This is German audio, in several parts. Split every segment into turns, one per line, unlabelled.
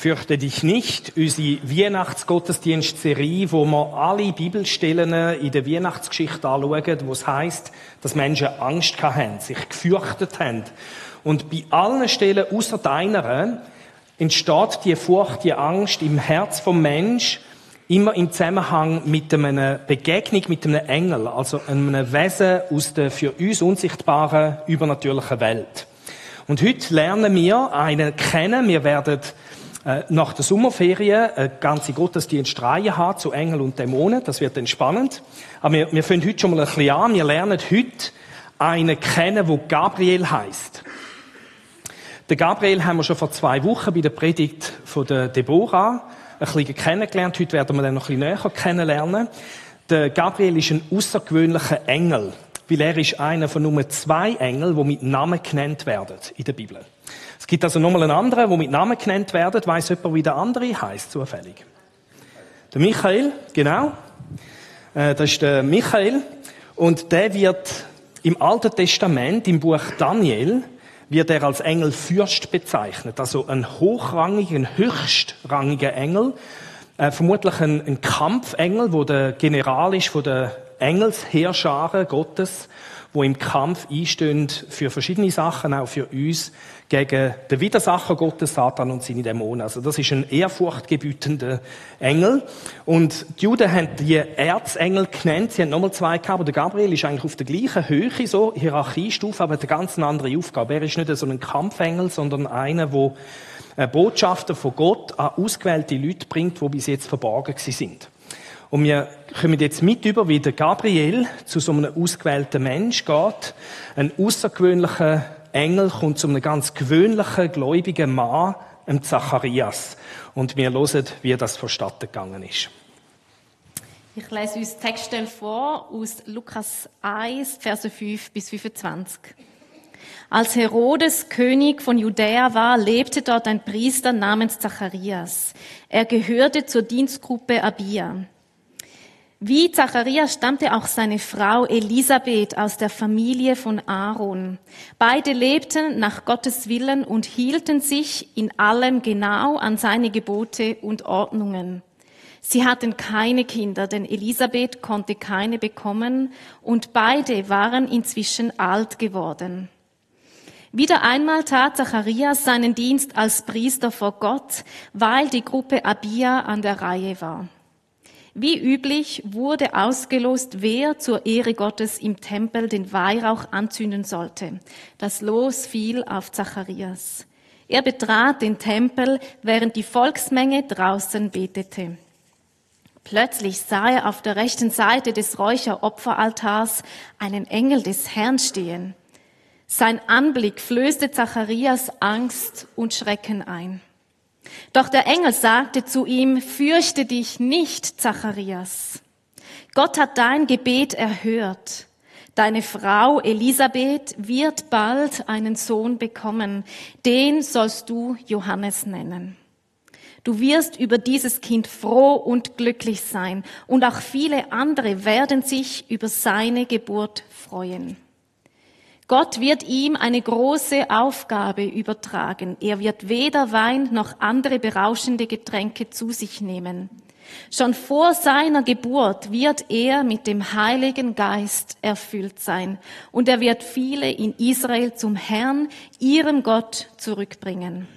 Fürchte dich nicht, unsere Weihnachtsgottesdienstserie, wo wir alle Bibelstellen in der Weihnachtsgeschichte anschauen, wo es heisst, dass Menschen Angst haben, sich gefürchtet haben. Und bei allen Stellen, außer deiner, entsteht die Furcht, die Angst im Herz vom Mensch immer im Zusammenhang mit einer Begegnung mit einem Engel, also einem Wesen aus der für uns unsichtbaren, übernatürlichen Welt. Und heute lernen wir einen kennen. Wir werden äh, nach der Sommerferien eine ganze Gottesdienstreihe haben zu Engel und Dämonen. Das wird dann spannend. Aber wir, wir fangen heute schon mal ein bisschen an. Wir lernen heute einen kennen, wo Gabriel heißt. Den Gabriel haben wir schon vor zwei Wochen bei der Predigt von der Deborah ein bisschen kennengelernt. Heute werden wir den noch ein bisschen näher kennenlernen. Der Gabriel ist ein außergewöhnlicher Engel, weil er ist einer von nur zwei Engeln, die mit Namen genannt werden in der Bibel. Gibt also nochmal einen anderen, der mit Namen genannt wird. Weiss jemand, wie der andere heißt zufällig? Der Michael, genau. Äh, das ist der Michael. Und der wird im Alten Testament, im Buch Daniel, wird er als Engel Fürst bezeichnet. Also ein hochrangiger, ein höchstrangiger Engel. Äh, vermutlich ein, ein Kampfengel, wo der General ist von der Engelsheerscharen Gottes wo im Kampf einstehen für verschiedene Sachen, auch für uns, gegen den Widersacher Gottes, Satan und seine Dämonen. Also das ist ein ehrfurchtgebietender Engel. Und die Juden haben die Erzengel genannt. Sie haben nochmal zwei gehabt, aber der Gabriel ist eigentlich auf der gleichen Höhe, so Hierarchiestufe, aber eine ganz andere Aufgabe. Er ist nicht so ein Kampfengel, sondern einer, der Botschafter von Gott an ausgewählte Leute bringt, die bis jetzt verborgen sind. Und wir kommen jetzt mit über, wie der Gabriel zu so einem ausgewählten Mensch geht. Ein außergewöhnlicher Engel kommt zu einem ganz gewöhnlichen, gläubigen Mann, dem Zacharias. Und wir hören, wie das vonstatten gegangen ist.
Ich lese uns Textstelle vor aus Lukas 1, Verse 5 bis 25. Als Herodes König von Judäa war, lebte dort ein Priester namens Zacharias. Er gehörte zur Dienstgruppe Abia. Wie Zacharias stammte auch seine Frau Elisabeth aus der Familie von Aaron. Beide lebten nach Gottes Willen und hielten sich in allem genau an seine Gebote und Ordnungen. Sie hatten keine Kinder, denn Elisabeth konnte keine bekommen und beide waren inzwischen alt geworden. Wieder einmal tat Zacharias seinen Dienst als Priester vor Gott, weil die Gruppe Abia an der Reihe war. Wie üblich wurde ausgelost, wer zur Ehre Gottes im Tempel den Weihrauch anzünden sollte. Das Los fiel auf Zacharias. Er betrat den Tempel, während die Volksmenge draußen betete. Plötzlich sah er auf der rechten Seite des Räucheropferaltars einen Engel des Herrn stehen. Sein Anblick flößte Zacharias Angst und Schrecken ein. Doch der Engel sagte zu ihm, fürchte dich nicht, Zacharias. Gott hat dein Gebet erhört. Deine Frau Elisabeth wird bald einen Sohn bekommen. Den sollst du Johannes nennen. Du wirst über dieses Kind froh und glücklich sein und auch viele andere werden sich über seine Geburt freuen. Gott wird ihm eine große Aufgabe übertragen. Er wird weder Wein noch andere berauschende Getränke zu sich nehmen. Schon vor seiner Geburt wird er mit dem Heiligen Geist erfüllt sein und er wird viele in Israel zum Herrn, ihrem Gott, zurückbringen.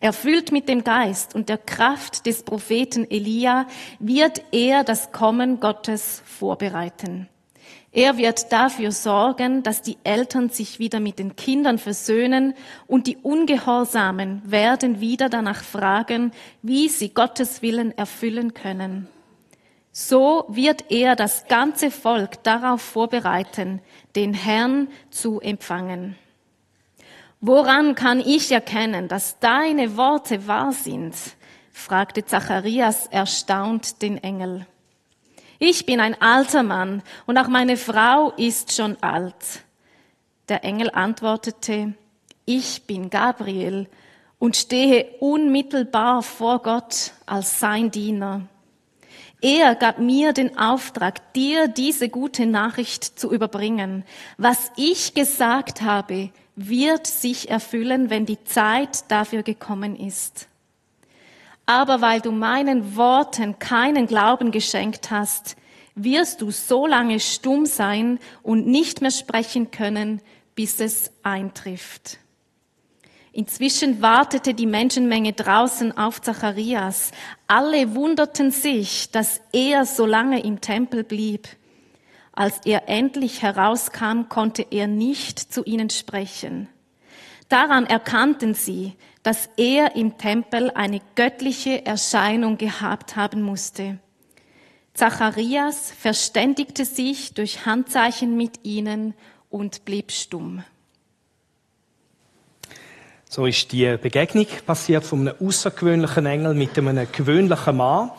Erfüllt mit dem Geist und der Kraft des Propheten Elia wird er das Kommen Gottes vorbereiten. Er wird dafür sorgen, dass die Eltern sich wieder mit den Kindern versöhnen und die Ungehorsamen werden wieder danach fragen, wie sie Gottes Willen erfüllen können. So wird er das ganze Volk darauf vorbereiten, den Herrn zu empfangen. Woran kann ich erkennen, dass deine Worte wahr sind? fragte Zacharias erstaunt den Engel. Ich bin ein alter Mann und auch meine Frau ist schon alt. Der Engel antwortete, ich bin Gabriel und stehe unmittelbar vor Gott als sein Diener. Er gab mir den Auftrag, dir diese gute Nachricht zu überbringen. Was ich gesagt habe, wird sich erfüllen, wenn die Zeit dafür gekommen ist. Aber weil du meinen Worten keinen Glauben geschenkt hast, wirst du so lange stumm sein und nicht mehr sprechen können, bis es eintrifft. Inzwischen wartete die Menschenmenge draußen auf Zacharias. Alle wunderten sich, dass er so lange im Tempel blieb. Als er endlich herauskam, konnte er nicht zu ihnen sprechen. Daran erkannten sie, dass er im Tempel eine göttliche Erscheinung gehabt haben musste. Zacharias verständigte sich durch Handzeichen mit ihnen und blieb stumm.
So ist die Begegnung passiert von einem außergewöhnlichen Engel mit einem gewöhnlichen Mann.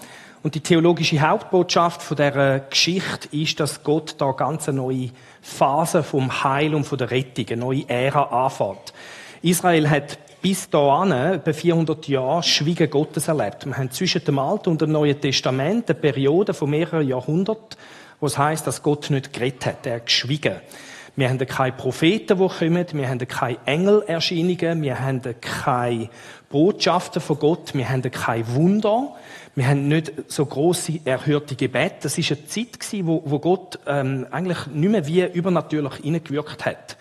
Und die theologische Hauptbotschaft von dieser Geschichte ist, dass Gott da ganz eine neue Phase vom Heil und von der Rettung, eine neue Ära anfängt. Israel hat bis dahin, etwa 400 Jahre, Schwiegen Gottes erlebt. Wir haben zwischen dem Alten und dem Neuen Testament eine Periode von mehreren Jahrhunderten, wo es heisst, dass Gott nicht geredet hat, er hat geschwiegen. Wir haben keine Propheten, die kommen. Wir haben keine Engelerscheinungen. Wir haben keine Botschaften von Gott. Wir haben keine Wunder. Wir haben nicht so große erhörte Gebete. Das ist eine Zeit wo, wo Gott ähm, eigentlich nicht mehr wie übernatürlich hineingewirkt hat.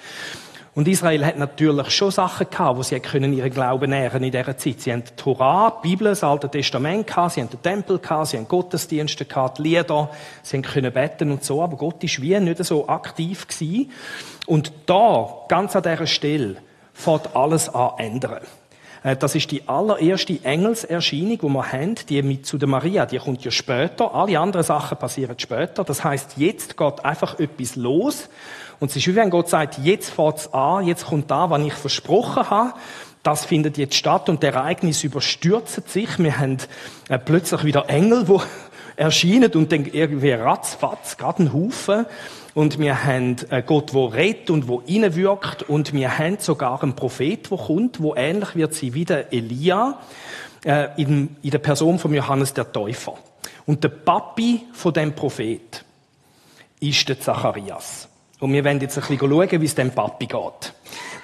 Und Israel hat natürlich schon Sachen gehabt, wo sie können ihren Glauben nähren in dieser Zeit. Sie haben die Torah, die Bibel, das Alte Testament gehabt, sie haben den Tempel gehabt, sie haben Gottesdienste gehabt, Lieder, sie können beten und so, aber Gott ist wie nicht so aktiv gewesen. Und da, ganz an dieser Stelle, fährt alles an ändern. Äh, das ist die allererste Engelserscheinung, die wir haben, die mit zu der Maria, die kommt ja später. Alle anderen Sachen passieren später. Das heißt, jetzt geht einfach etwas los. Und es ist wie wenn Gott sagt, jetzt fährt's an, jetzt kommt da, was ich versprochen habe. Das findet jetzt statt und der Ereignis überstürzt sich. Wir haben äh, plötzlich wieder Engel, wo erscheinen und dann irgendwie ratzfatz, gerade ein Haufen. Und wir haben äh, Gott, wo redet und wo wirkt. Und wir haben sogar einen Prophet, der kommt, wo ähnlich wird sie wie der Elia äh, in, in der Person von Johannes der Täufer. Und der Papi von dem Prophet ist der Zacharias. Und wir werden jetzt ein bisschen schauen, wie es dem Papi geht.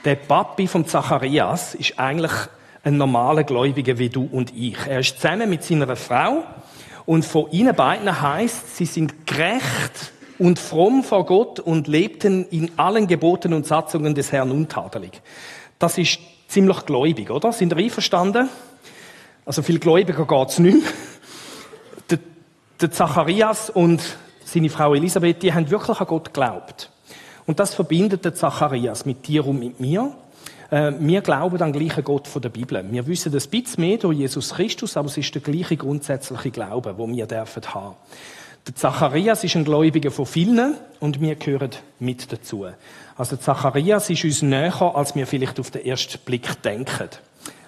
Der Papi von Zacharias ist eigentlich ein normaler Gläubiger wie du und ich. Er ist zusammen mit seiner Frau und von ihnen beiden heißt, sie sind gerecht und fromm vor Gott und lebten in allen Geboten und Satzungen des Herrn untadelig. Das ist ziemlich gläubig, oder? Sind ihr einverstanden? Also viel Gläubiger geht's nicht mehr. Der Zacharias und seine Frau Elisabeth, die haben wirklich an Gott geglaubt. Und das verbindet der Zacharias mit dir und mit mir. Äh, wir glauben an den gleichen Gott von der Bibel. Wir wissen ein bisschen mehr durch Jesus Christus, aber es ist der gleiche grundsätzliche Glaube, wo wir dürfen haben. Der Zacharias ist ein Gläubiger von vielen und wir gehören mit dazu. Also Zacharias ist uns näher, als wir vielleicht auf den ersten Blick denken.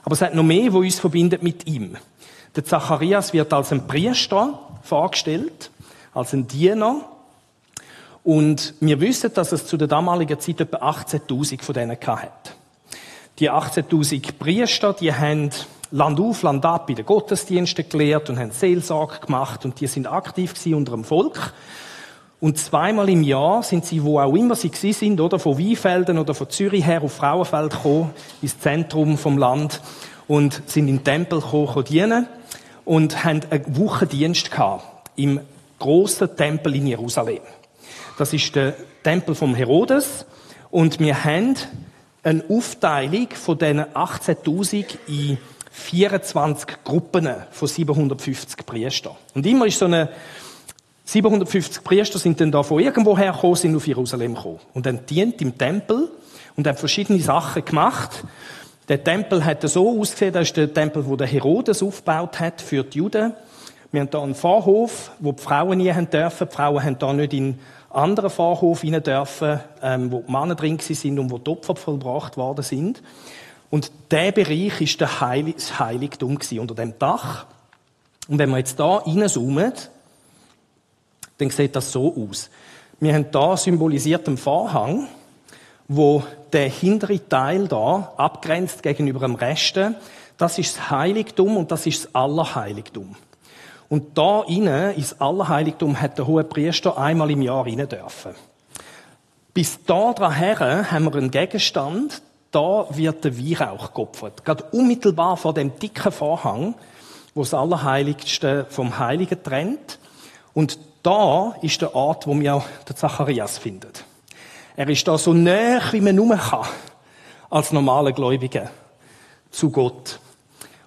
Aber es hat noch mehr, wo uns verbindet mit ihm. Der Zacharias wird als ein Priester vorgestellt, als ein Diener, und wir wissen, dass es zu der damaligen Zeit etwa 18.000 von denen hat. Die 18.000 Priester, die haben Land auf, Land ab in den Gottesdiensten gelehrt und haben Seelsorge gemacht und die sind aktiv unter dem Volk. Und zweimal im Jahr sind sie, wo auch immer sie gewesen sind, oder von Weinfelden oder von Zürich her auf Frauenfeld gekommen, ins Zentrum vom Land und sind in den Tempel gekommen, dienen und haben einen Wochendienst gehabt im großen Tempel in Jerusalem. Das ist der Tempel vom Herodes. Und wir haben eine Aufteilung von diesen 18.000 in 24 Gruppen von 750 Priestern. Und immer ist so eine 750 Priester sind dann da von irgendwoher gekommen, sind auf Jerusalem gekommen. Und dann dient im Tempel und haben verschiedene Sachen gemacht. Der Tempel hat so ausgesehen, das ist der Tempel, wo der Herodes aufgebaut hat für die Juden. Wir haben hier einen Vorhof, wo die Frauen nie haben dürfen. Die Frauen haben da nicht in anderen Vorhof rein dürfen, ähm, wo die Männer drin sind und wo die Opfer vollbracht worden sind. Und der Bereich ist der Heilig das Heiligtum gewesen, unter dem Dach. Und wenn wir jetzt da reinzoomen, dann sieht das so aus. Wir haben da symbolisiert einen Vorhang, wo der hintere Teil da abgrenzt gegenüber dem Resten. Das ist das Heiligtum und das ist das Allerheiligtum. Und da innen ins Allerheiligtum hat der hohe Priester einmal im Jahr rein dürfen. Bis da daher haben wir einen Gegenstand, da wird der Weihrauch geopfert. Gerade unmittelbar vor dem dicken Vorhang wo das Allerheiligste vom Heiligen trennt. Und da ist der Ort, wo wir den Zacharias findet. Er ist da so näher, wie man nur kann, als normale Gläubige zu Gott.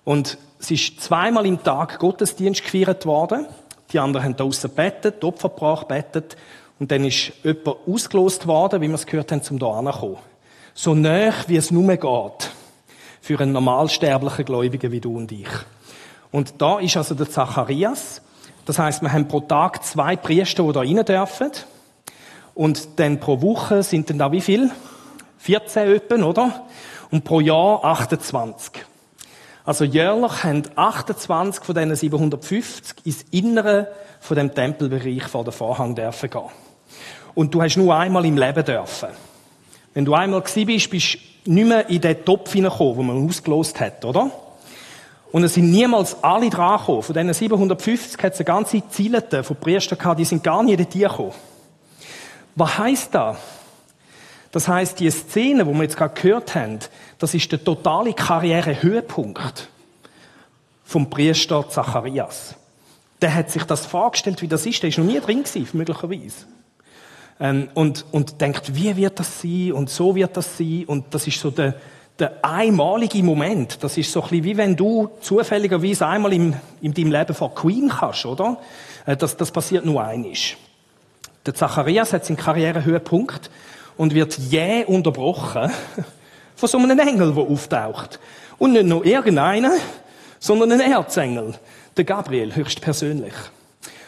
Und es ist zweimal im Tag Gottesdienst gefeiert worden. Die anderen haben draussen bettet, Opfer gebracht, bettet. Und dann ist jemand ausgelost worden, wie wir es gehört haben, zum da kommen. So näher, wie es nur geht. Für einen normalsterblichen Gläubigen wie du und ich. Und da ist also der Zacharias. Das heißt, wir haben pro Tag zwei Priester, die da rein dürfen. Und dann pro Woche sind dann da wie viel? 14 Öppen, oder? Und pro Jahr 28. Also jährlich haben 28 von diesen 750 ins Innere von dem Tempelbereich vor den Vorhang dürfen gehen. Und du hast nur einmal im Leben dürfen. Wenn du einmal gewesen bist, bist du nicht mehr in den Topf hineingekommen, den man ausgelost hat, oder? Und es sind niemals alle dran gekommen. Von diesen 750 hat es eine ganze Zielete von Priestern gehabt, die sind gar nicht in die gekommen. Was heisst das? Das heißt, die Szene, wo wir jetzt gerade gehört haben, das ist der totale Karrierehöhepunkt vom Priester Zacharias. Der hat sich das vorgestellt, wie das ist. Der ist noch nie drin gewesen, möglicherweise. Ähm, und, und denkt, wie wird das sein? Und so wird das sein? Und das ist so der, der einmalige Moment. Das ist so ein bisschen wie wenn du zufälligerweise einmal im, in deinem Leben vor Queen kannst, oder? Äh, das, das passiert nur einisch. Der Zacharias hat seinen Karrierehöhepunkt und wird jäh unterbrochen von so einem Engel, der auftaucht. Und nicht nur irgendeiner, sondern ein Erzengel, der Gabriel, höchstpersönlich.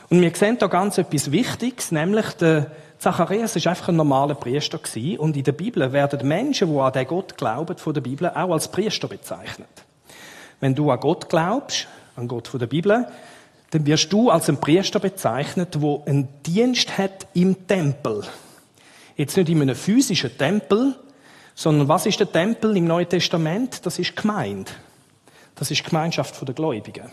Und wir sehen da ganz etwas Wichtiges, nämlich der Zacharias ist einfach ein normaler Priester gewesen, und in der Bibel werden Menschen, die an den Gott glauben, von der Bibel auch als Priester bezeichnet. Wenn du an Gott glaubst, an Gott von der Bibel, dann wirst du als ein Priester bezeichnet, wo einen Dienst hat im Tempel. Jetzt nicht in einem physischen Tempel, sondern was ist der Tempel im Neuen Testament? Das ist Gemeinde. Das ist Gemeinschaft der Gläubigen.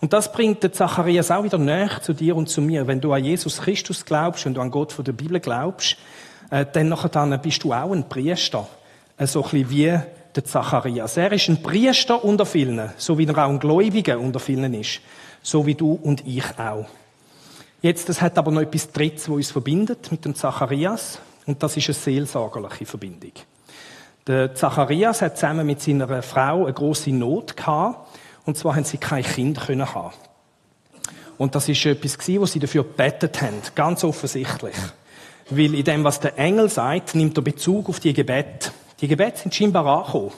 Und das bringt der Zacharias auch wieder näher zu dir und zu mir. Wenn du an Jesus Christus glaubst, du an Gott von der Bibel glaubst, äh, dann nachher bist du auch ein Priester. Äh, so ein bisschen wie der Zacharias. Er ist ein Priester unter vielen, so wie er auch ein Gläubiger unter vielen ist. So wie du und ich auch. Jetzt, das hat aber noch etwas Drittes, was uns verbindet mit dem Zacharias. Und das ist eine seelsorgerliche Verbindung. Der Zacharias hat zusammen mit seiner Frau eine große Not gehabt. Und zwar haben sie kein Kind können haben. Und das ist etwas gewesen, was sie dafür gebetet haben. Ganz offensichtlich. Weil in dem, was der Engel sagt, nimmt er Bezug auf die Gebet. Die Gebete sind scheinbar angekommen.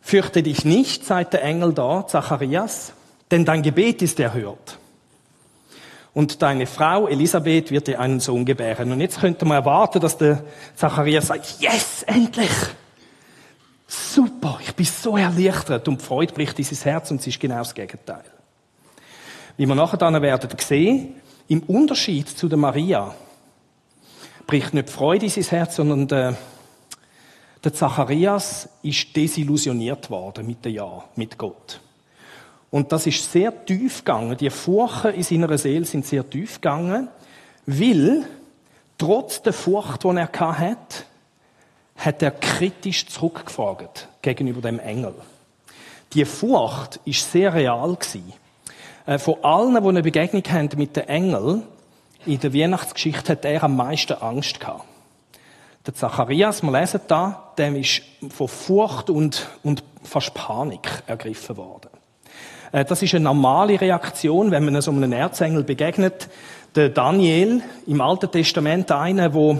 Fürchte dich nicht, sagt der Engel da, Zacharias, denn dein Gebet ist erhört und deine Frau Elisabeth wird dir einen Sohn gebären. Und jetzt könnte man erwarten, dass der Zacharias sagt, yes, endlich! Super, ich bin so erleichtert und die Freude bricht dieses Herz und es ist genau das Gegenteil. Wie wir nachher dann werden sehen, im Unterschied zu der Maria bricht nicht die Freude in sein Herz, sondern der, der Zacharias ist desillusioniert worden mit dem Ja, mit Gott. Und das ist sehr tief gegangen. Die Furchen in seiner Seele sind sehr tief gegangen, weil trotz der Furcht, die er hat, hat er kritisch zurückgefragt gegenüber dem Engel. Die Furcht ist sehr real gewesen. Äh, von allen, die eine Begegnung haben mit dem Engel, in der Weihnachtsgeschichte hat er am meisten Angst gehabt. Der Zacharias, wir lesen da, dem ist von Furcht und, und fast Panik ergriffen worden. Äh, das ist eine normale Reaktion, wenn man so einem Erzengel begegnet. Der Daniel im Alten Testament, einer, der äh,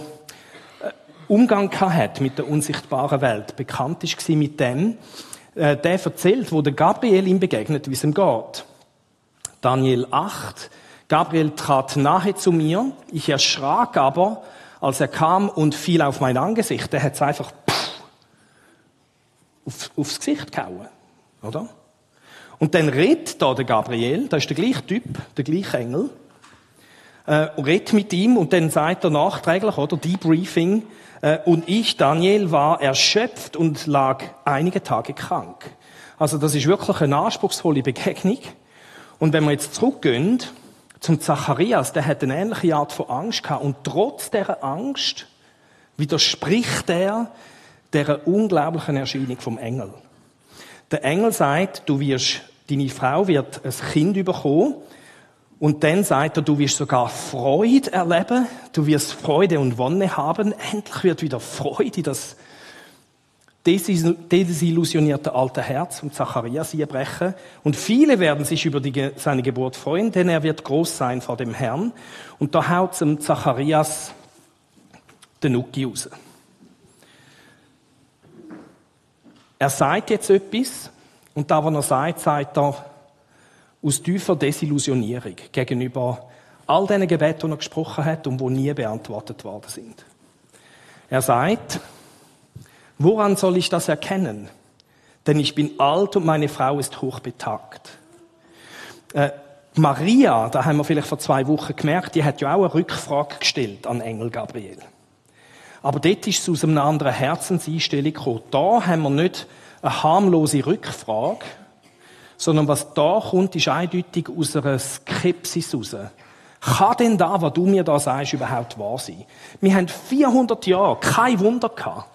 Umgang hat mit der unsichtbaren Welt, bekannt ist mit dem, äh, der erzählt, wo der Gabriel ihm begegnet, wie es ihm geht. Daniel 8. Gabriel trat nahe zu mir. Ich erschrak aber, als er kam und fiel auf mein Angesicht. Er hat es einfach pff, auf, aufs Gesicht gehauen. Oder? Und dann redet da der Gabriel, das ist der gleiche Typ, der gleiche Engel, äh, redet mit ihm und dann sagt er nachträglich, oder, Debriefing, äh, und ich, Daniel, war erschöpft und lag einige Tage krank. Also das ist wirklich eine anspruchsvolle Begegnung. Und wenn wir jetzt zurückgehen zum Zacharias, der hat eine ähnliche Art von Angst gehabt und trotz dieser Angst widerspricht er der unglaublichen Erscheinung vom Engel. Der Engel sagt, du wirst deine Frau wird ein Kind bekommen. Und dann sagt er, du wirst sogar Freude erleben, du wirst Freude und Wonne haben. Endlich wird wieder Freude in das desillusionierte alte Herz und Zacharias brechen. Und viele werden sich über die, seine Geburt freuen, denn er wird groß sein vor dem Herrn. Und da haut zum Zacharias den Nuki raus. Er sagt jetzt etwas, und da, was er sagt, sagt er aus tiefer Desillusionierung gegenüber all diesen Gebeten, die er gesprochen hat und die nie beantwortet worden sind. Er sagt, woran soll ich das erkennen? Denn ich bin alt und meine Frau ist hochbetagt. Äh, Maria, da haben wir vielleicht vor zwei Wochen gemerkt, die hat ja auch eine Rückfrage gestellt an Engel Gabriel. Aber dort ist es aus einer anderen Herzenseinstellung gekommen. Da haben wir nicht eine harmlose Rückfrage, sondern was da kommt, ist eindeutig aus einer Skepsis heraus. Kann denn da, was du mir da sagst, überhaupt wahr sein? Wir haben 400 Jahre kein Wunder gehabt.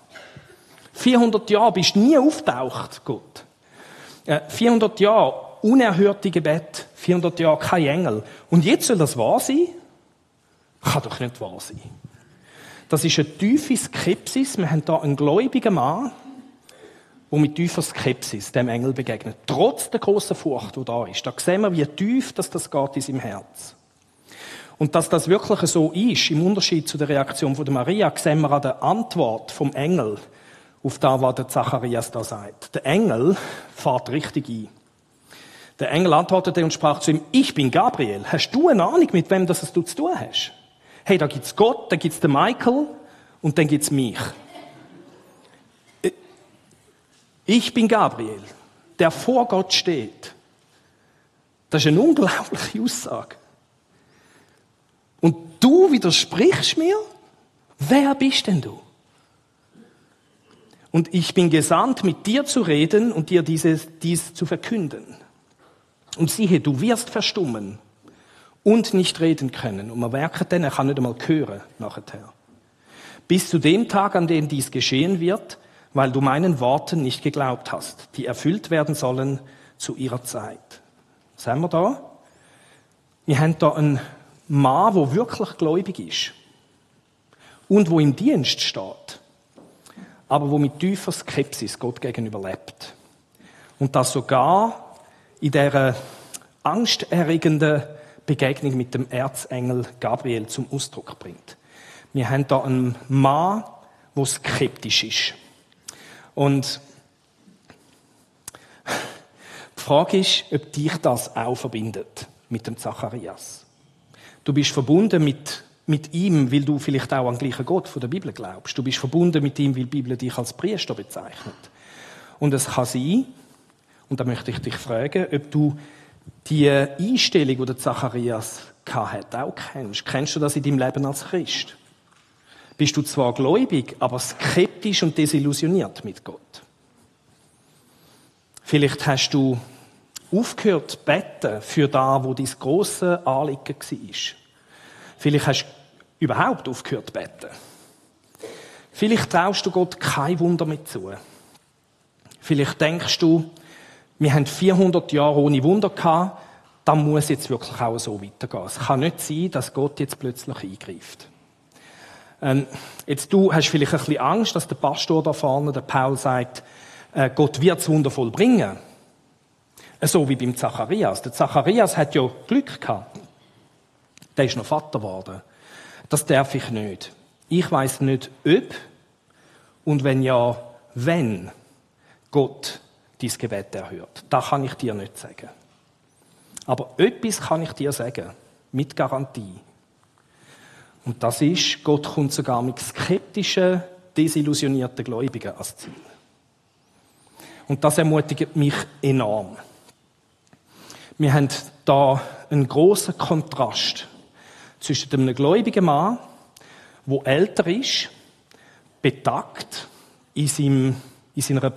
400 Jahre bist du nie auftaucht, Gott. 400 Jahre unerhörte Gebet, 400 Jahre kein Engel. Und jetzt soll das wahr sein? Kann doch nicht wahr sein. Das ist eine tiefe Skepsis. Wir haben da einen gläubigen Mann, der mit tiefer Skepsis dem Engel begegnet. Trotz der großen Furcht, die da ist. Da sehen wir, wie tief das, das geht in seinem Herz. Und dass das wirklich so ist, im Unterschied zu der Reaktion von der Maria, sehen wir an der Antwort vom Engel auf das, was der Zacharias da sagt. Der Engel fährt richtig ein. Der Engel antwortete und sprach zu ihm, ich bin Gabriel. Hast du eine Ahnung, mit wem das du zu tun hast? hey, da gibt's Gott, da gibt's den Michael und dann gibt's mich. Ich bin Gabriel, der vor Gott steht. Das ist eine unglaubliche Aussage. Und du widersprichst mir? Wer bist denn du? Und ich bin gesandt, mit dir zu reden und dir dieses, dies zu verkünden. Und siehe, du wirst verstummen und nicht reden können. Und man merkt dann, er kann nicht einmal hören nachher. Bis zu dem Tag, an dem dies geschehen wird, weil du meinen Worten nicht geglaubt hast, die erfüllt werden sollen zu ihrer Zeit. Haben wir da? Wir haben da einen Mann, der wirklich gläubig ist und wo im Dienst steht, aber wo mit tiefer Skepsis Gott gegenüber lebt. Und das sogar in dieser angsterregenden Begegnung mit dem Erzengel Gabriel zum Ausdruck bringt. Wir haben da einen Mann, der skeptisch ist. Und die Frage ist, ob dich das auch verbindet mit dem Zacharias. Du bist verbunden mit, mit ihm, weil du vielleicht auch an den gleichen Gott von der Bibel glaubst. Du bist verbunden mit ihm, weil die Bibel dich als Priester bezeichnet. Und es kann sein, und da möchte ich dich fragen, ob du die Einstellung, die der Zacharias hatte, auch kennst. Kennst du das in deinem Leben als Christ? Bist du zwar gläubig, aber skeptisch und desillusioniert mit Gott? Vielleicht hast du aufgehört zu beten für da, wo dein grosse Anliegen war. Vielleicht hast du überhaupt aufgehört zu beten. Vielleicht traust du Gott kein Wunder mehr zu. Vielleicht denkst du, wir haben 400 Jahre ohne Wunder gehabt, dann muss jetzt wirklich auch so weitergehen. Es kann nicht sein, dass Gott jetzt plötzlich eingreift. Ähm, jetzt du hast vielleicht ein bisschen Angst, dass der Pastor da vorne, der Paul sagt, äh, Gott wird es wundervoll bringen. So wie beim Zacharias. Der Zacharias hat ja Glück gehabt. Der ist noch Vater geworden. Das darf ich nicht. Ich weiß nicht, ob und wenn ja, wenn Gott dein Gebet erhört. Das kann ich dir nicht sagen. Aber etwas kann ich dir sagen, mit Garantie. Und das ist, Gott kommt sogar mit skeptischen, desillusionierten Gläubigen als Ziel. Und das ermutigt mich enorm. Wir haben da einen großen Kontrast zwischen einem gläubigen Mann, der älter ist, betagt in, seinem, in seiner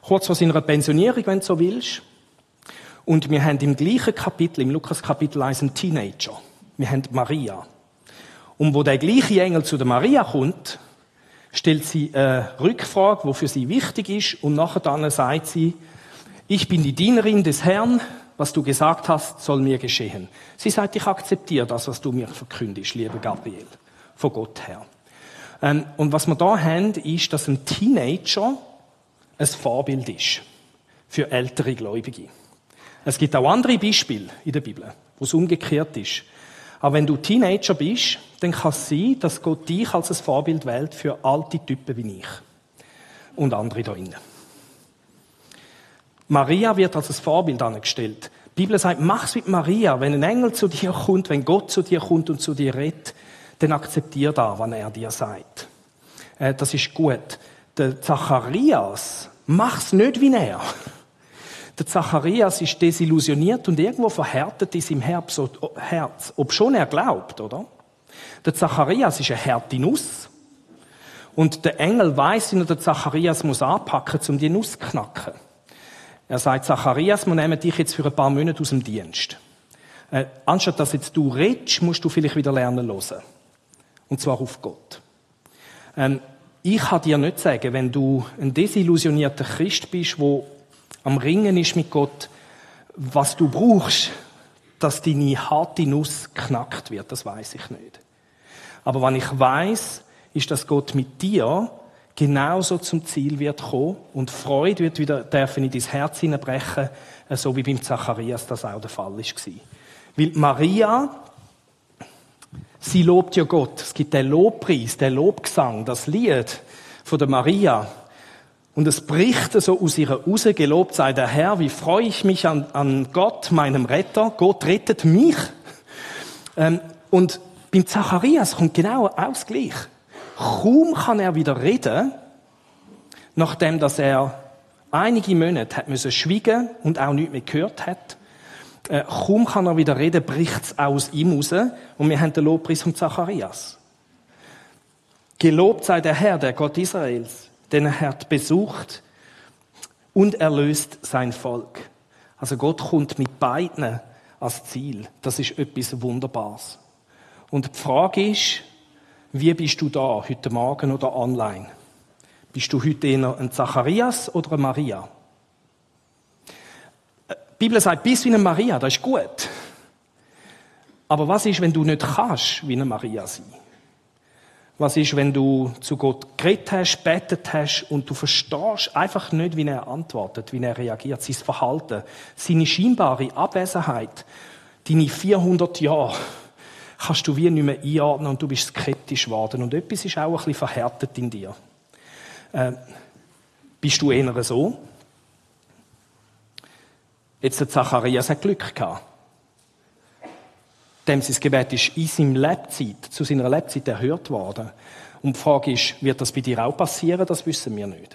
kurz vor seiner Pensionierung, wenn du so willst. Und wir haben im gleichen Kapitel, im Lukas Kapitel 1, einen Teenager. Wir haben Maria. Und wo der gleiche Engel zu der Maria kommt, stellt sie eine Rückfrage, die für sie wichtig ist, und nachher dann sagt sie, ich bin die Dienerin des Herrn, was du gesagt hast, soll mir geschehen. Sie sagt, ich akzeptiere das, was du mir verkündigst, liebe Gabriel, von Gott her. Ähm, und was wir da haben, ist, dass ein Teenager ein Vorbild ist für ältere Gläubige. Es gibt auch andere Beispiele in der Bibel, wo es umgekehrt ist. Aber wenn du Teenager bist, dann kann es sein, dass Gott dich als ein Vorbild wählt für alte Typen wie ich. Und andere da innen. Maria wird als ein Vorbild angestellt. Die Bibel sagt, mach's mit Maria. Wenn ein Engel zu dir kommt, wenn Gott zu dir kommt und zu dir redet, dann akzeptier da, was er dir sagt. Äh, das ist gut. Der Zacharias, mach's nicht wie er. Der Zacharias ist desillusioniert und irgendwo verhärtet in seinem Herz, ob schon er glaubt, oder? Der Zacharias ist eine harte Nuss. Und der Engel weiß, wie er den Zacharias muss anpacken, um die Nuss zu knacken. Er sagt, Zacharias, wir nehmen dich jetzt für ein paar Monate aus dem Dienst. Äh, anstatt dass jetzt du redest, musst du vielleicht wieder lernen hören. Und zwar auf Gott. Ähm, ich kann dir nicht sagen, wenn du ein desillusionierter Christ bist, wo am Ringen ist mit Gott, was du brauchst, dass deine harte Nuss knackt wird, das weiß ich nicht. Aber was ich weiß, ist, dass Gott mit dir genauso zum Ziel wird kommen und Freude wird wieder dürfen in dein Herz hineinbrechen, so wie beim Zacharias das auch der Fall war. Weil Maria, sie lobt ja Gott. Es gibt den Lobpreis, den Lobgesang, das Lied von der Maria. Und es bricht so aus ihrer raus, gelobt sei der Herr, wie freue ich mich an, an Gott, meinem Retter. Gott rettet mich. Ähm, und beim Zacharias kommt genau ausgleich. Kaum kann er wieder reden, nachdem dass er einige Monate hat müssen schweigen und auch nichts mehr gehört hat. Äh, kaum kann er wieder reden, bricht es aus ihm raus. Und wir haben den Lobpreis von Zacharias. Gelobt sei der Herr, der Gott Israels, den er hat besucht und erlöst sein Volk. Also Gott kommt mit beiden als Ziel. Das ist etwas Wunderbares. Und die Frage ist, wie bist du da, heute Morgen oder online? Bist du heute eher ein Zacharias oder eine Maria? Äh, die Bibel sagt, bist wie eine Maria, das ist gut. Aber was ist, wenn du nicht kannst, wie eine Maria sein? Was ist, wenn du zu Gott geredet hast, betet hast und du verstehst einfach nicht, wie er antwortet, wie er reagiert, sein Verhalten, seine scheinbare Abwesenheit, deine 400 Jahre kannst du wie nicht mehr einordnen und du bist skeptisch geworden. Und etwas ist auch ein bisschen verhärtet in dir. Äh, bist du eher so? Jetzt der Zacharias hat Glück gehabt. Dem sein Gebet ist in seiner Lebzeit, zu seiner Lebzeit erhört worden. Und die Frage ist, wird das bei dir auch passieren? Das wissen wir nicht.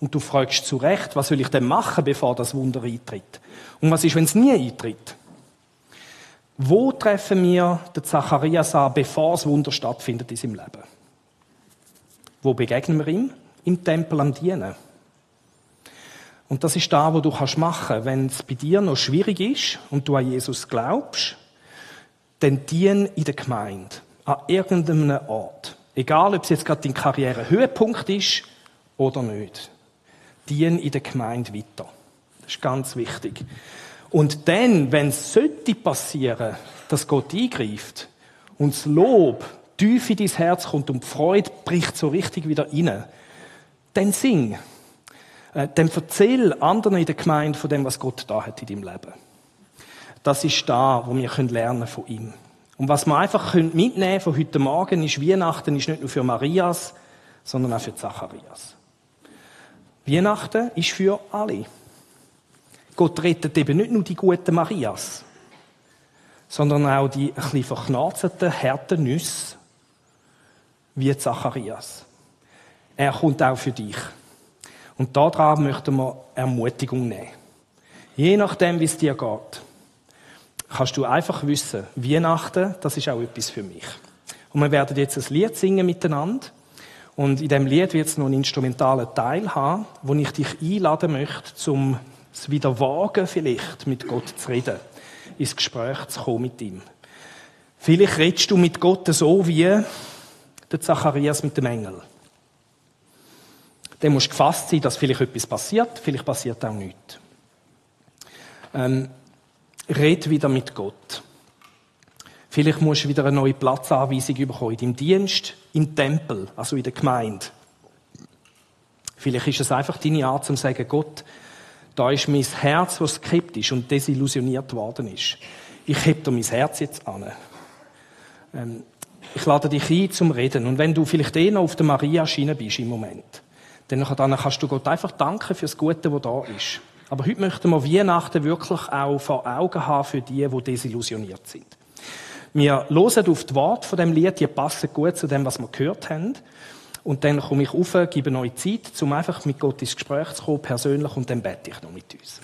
Und du fragst zu Recht, was soll ich denn machen, bevor das Wunder eintritt? Und was ist, wenn es nie eintritt? Wo treffen wir den Zacharias an, bevor das Wunder stattfindet in seinem Leben? Wo begegnen wir ihm? Im Tempel am Dienen. Und das ist da, wo du kannst machen, wenn es bei dir noch schwierig ist und du an Jesus glaubst, dann dien in der Gemeinde, an irgendeinem Ort. Egal, ob es jetzt gerade dein Karrierehöhepunkt ist oder nicht. Dien in der Gemeinde weiter. Das ist ganz wichtig. Und dann, wenn es sollte passieren, dass Gott eingreift und das Lob tief in dein Herz kommt und die Freude bricht so richtig wieder rein, dann sing. Äh, dann erzähl anderen in der Gemeinde von dem, was Gott da hat in deinem Leben. Das ist da, wo wir lernen von ihm. Und was wir einfach mitnehmen können von heute Morgen ist, Weihnachten ist nicht nur für Marias, sondern auch für Zacharias. Weihnachten ist für alle. Gott rettet eben nicht nur die guten Marias, sondern auch die ein bisschen verknarzten, harten Nüsse, wie Zacharias. Er kommt auch für dich. Und daran möchten wir Ermutigung nehmen. Je nachdem, wie es dir geht, kannst du einfach wissen, Weihnachten, das ist auch etwas für mich. Und wir werden jetzt ein Lied singen miteinander. Und in dem Lied wird es noch einen instrumentalen Teil haben, wo ich dich einladen möchte, zum es wieder wagen, vielleicht mit Gott zu reden, ins Gespräch zu kommen mit ihm. Vielleicht redest du mit Gott so wie der Zacharias mit dem Engel. Dann musst du gefasst sein, dass vielleicht etwas passiert, vielleicht passiert auch nichts. Ähm, red wieder mit Gott. Vielleicht musst du wieder eine neue Platzanweisung bekommen, im Dienst, im Tempel, also in der Gemeinde. Vielleicht ist es einfach deine Art, zu sagen, Gott, da ist mein Herz, das skeptisch und desillusioniert worden ist. Ich heb dir mein Herz jetzt an. Ähm, ich lade dich ein zum Reden. Und wenn du vielleicht eh noch auf der Maria-Schiene bist im Moment, dann kannst du Gott einfach danken für das Gute, das da ist. Aber heute möchten wir Weihnachten wirklich auch vor Augen haben für die, die desillusioniert sind. Wir hören auf die Worte von dem Lied, die passen gut zu dem, was wir gehört haben. Und dann komme ich auf, gebe euch Zeit, um einfach mit Gott ins Gespräch zu kommen, persönlich, und dann bete ich noch mit uns.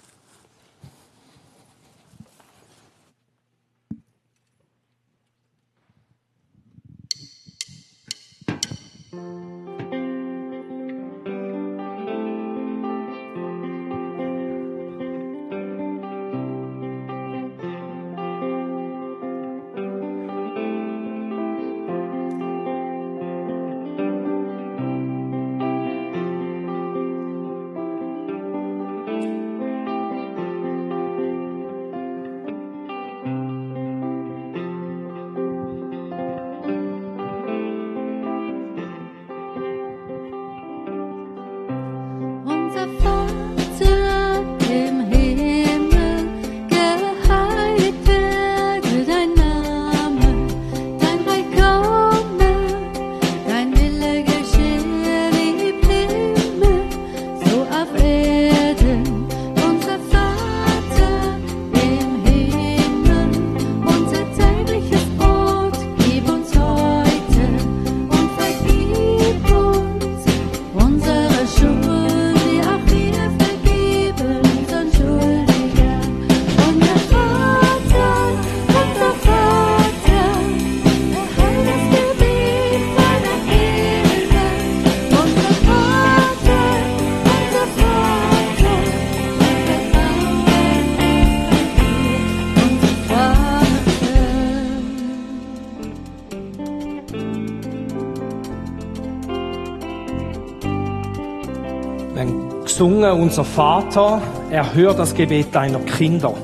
Gesungen, unser Vater, erhört das Gebet deiner Kinder.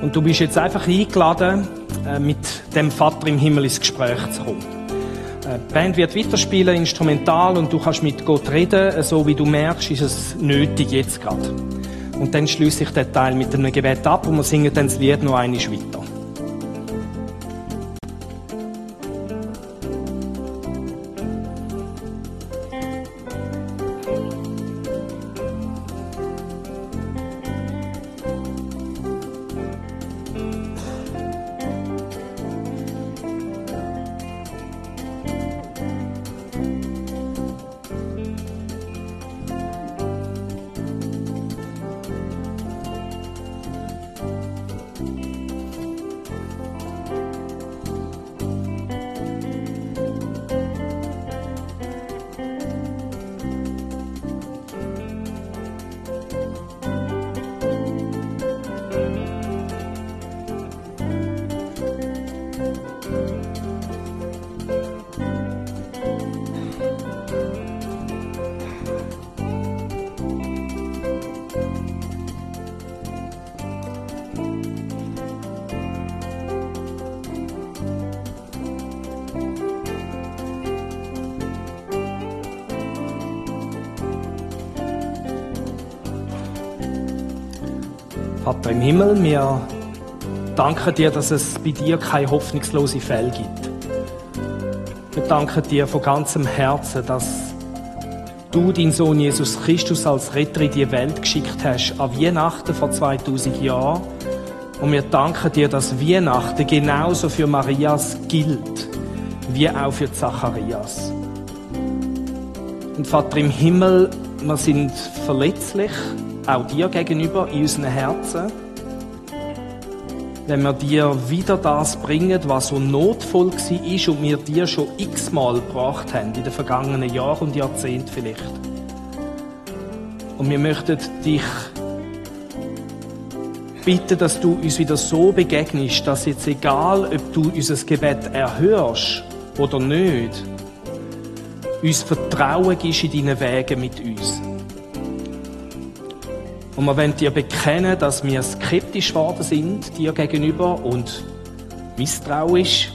Und du bist jetzt einfach eingeladen, äh, mit dem Vater im Himmel ins Gespräch zu kommen. Äh, die Band wird weiterspielen, instrumental, und du kannst mit Gott reden, so wie du merkst, ist es nötig jetzt gerade. Und dann schließe ich den Teil mit einem Gebet ab und wir singen dann das Lied noch einmal weiter. Vater im Himmel, wir danken dir, dass es bei dir keine hoffnungslose Fälle gibt. Wir danken dir von ganzem Herzen, dass du deinen Sohn Jesus Christus als Retter in die Welt geschickt hast, an Weihnachten vor 2000 Jahren. Und wir danken dir, dass Weihnachten genauso für Marias gilt, wie auch für Zacharias. Und Vater im Himmel, wir sind verletzlich, auch dir gegenüber in unseren Herzen. Wenn wir dir wieder das bringen, was so notvoll war und wir dir schon x-mal gebracht haben, in den vergangenen Jahren und Jahrzehnten vielleicht. Und wir möchten dich bitten, dass du uns wieder so begegnest, dass jetzt egal, ob du unser Gebet erhörst oder nicht, uns Vertrauen gibst in deinen Wegen mit uns.
Und wir wollen dir bekennen, dass wir skeptisch geworden sind dir gegenüber und misstrauisch,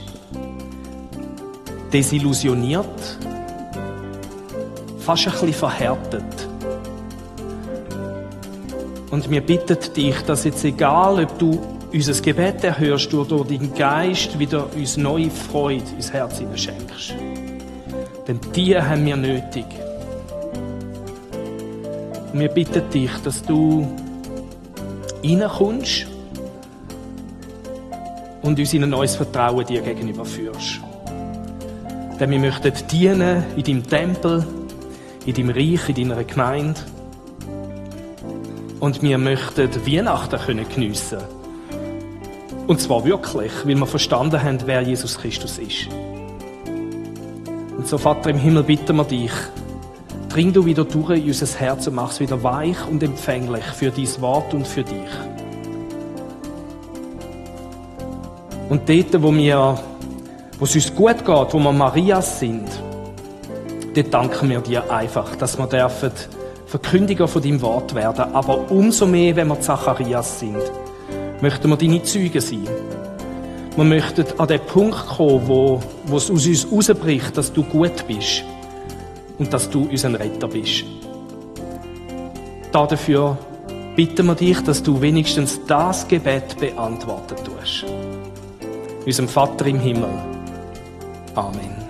desillusioniert, fast ein bisschen verhärtet. Und wir bitten dich, dass jetzt egal, ob du unser Gebet erhörst oder durch deinen Geist wieder uns neue Freude ins Herz schenkst. Denn die haben wir nötig. Und wir bitten dich, dass du reinkommst und uns in ein neues Vertrauen dir gegenüber führst. Denn wir möchten dienen in deinem Tempel, in deinem Reich, in deiner Gemeinde. Und wir möchten Weihnachten können geniessen. Und zwar wirklich, weil wir verstanden haben, wer Jesus Christus ist. Und so, Vater im Himmel, bitten wir dich, dring du wieder durch in unser Herz und mach es wieder weich und empfänglich für dein Wort und für dich. Und dort, wo wir, wo es uns gut geht, wo wir Marias sind, dort danken wir dir einfach, dass wir dürfen Verkündiger von deinem Wort werden. Aber umso mehr, wenn wir Zacharias sind, möchten wir deine Zeugen sein. Wir möchten an den Punkt kommen, wo, wo es aus uns herausbricht, dass du gut bist und dass du unser Retter bist. Dafür bitten wir dich, dass du wenigstens das Gebet beantworten tust. Unserem Vater im Himmel. Amen.